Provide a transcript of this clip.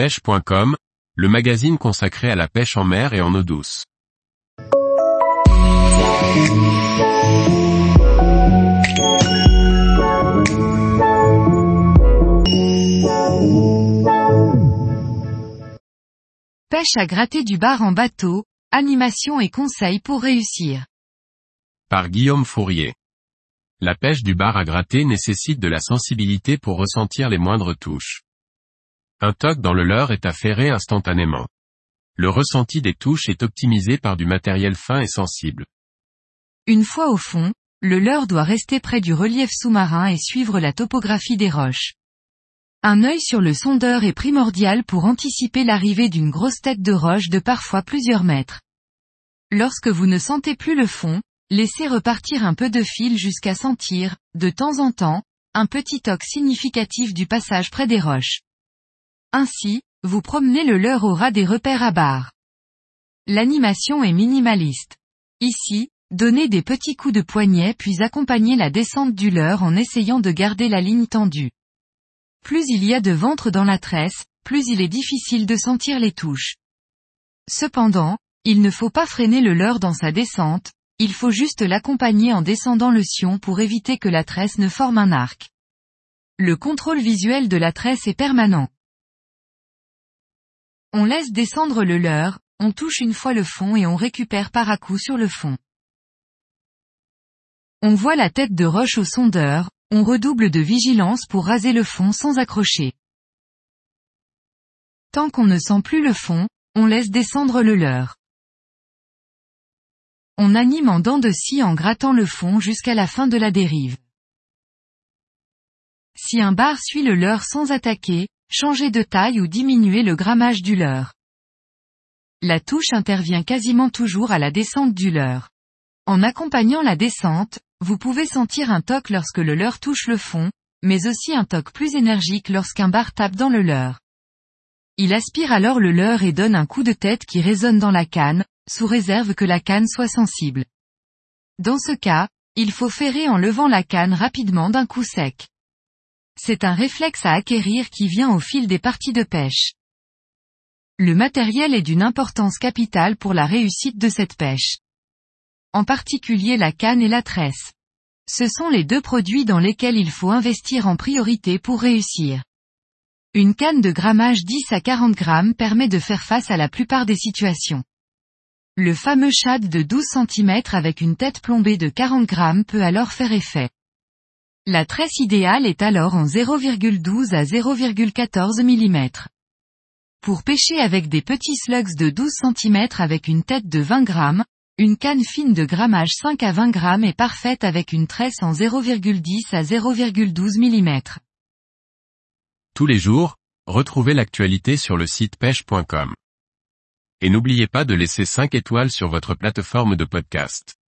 pêche.com, le magazine consacré à la pêche en mer et en eau douce. Pêche à gratter du bar en bateau, animation et conseils pour réussir. Par Guillaume Fourier. La pêche du bar à gratter nécessite de la sensibilité pour ressentir les moindres touches. Un toc dans le leurre est affairé instantanément. Le ressenti des touches est optimisé par du matériel fin et sensible. Une fois au fond, le leurre doit rester près du relief sous-marin et suivre la topographie des roches. Un œil sur le sondeur est primordial pour anticiper l'arrivée d'une grosse tête de roche de parfois plusieurs mètres. Lorsque vous ne sentez plus le fond, laissez repartir un peu de fil jusqu'à sentir, de temps en temps, un petit toc significatif du passage près des roches. Ainsi, vous promenez le leurre au ras des repères à barre. L'animation est minimaliste. Ici, donnez des petits coups de poignet puis accompagnez la descente du leurre en essayant de garder la ligne tendue. Plus il y a de ventre dans la tresse, plus il est difficile de sentir les touches. Cependant, il ne faut pas freiner le leurre dans sa descente, il faut juste l'accompagner en descendant le sion pour éviter que la tresse ne forme un arc. Le contrôle visuel de la tresse est permanent. On laisse descendre le leurre, on touche une fois le fond et on récupère par à coup sur le fond. On voit la tête de roche au sondeur, on redouble de vigilance pour raser le fond sans accrocher. Tant qu'on ne sent plus le fond, on laisse descendre le leurre. On anime en dents de scie en grattant le fond jusqu'à la fin de la dérive. Si un bar suit le leurre sans attaquer, changer de taille ou diminuer le grammage du leurre. La touche intervient quasiment toujours à la descente du leurre. En accompagnant la descente, vous pouvez sentir un toc lorsque le leurre touche le fond, mais aussi un toc plus énergique lorsqu'un bar tape dans le leurre. Il aspire alors le leurre et donne un coup de tête qui résonne dans la canne, sous réserve que la canne soit sensible. Dans ce cas, il faut ferrer en levant la canne rapidement d'un coup sec. C'est un réflexe à acquérir qui vient au fil des parties de pêche. Le matériel est d'une importance capitale pour la réussite de cette pêche. En particulier la canne et la tresse. Ce sont les deux produits dans lesquels il faut investir en priorité pour réussir. Une canne de grammage 10 à 40 grammes permet de faire face à la plupart des situations. Le fameux shad de 12 cm avec une tête plombée de 40 grammes peut alors faire effet. La tresse idéale est alors en 0,12 à 0,14 mm. Pour pêcher avec des petits slugs de 12 cm avec une tête de 20 grammes, une canne fine de grammage 5 à 20 grammes est parfaite avec une tresse en 0,10 à 0,12 mm. Tous les jours, retrouvez l'actualité sur le site pêche.com. Et n'oubliez pas de laisser 5 étoiles sur votre plateforme de podcast.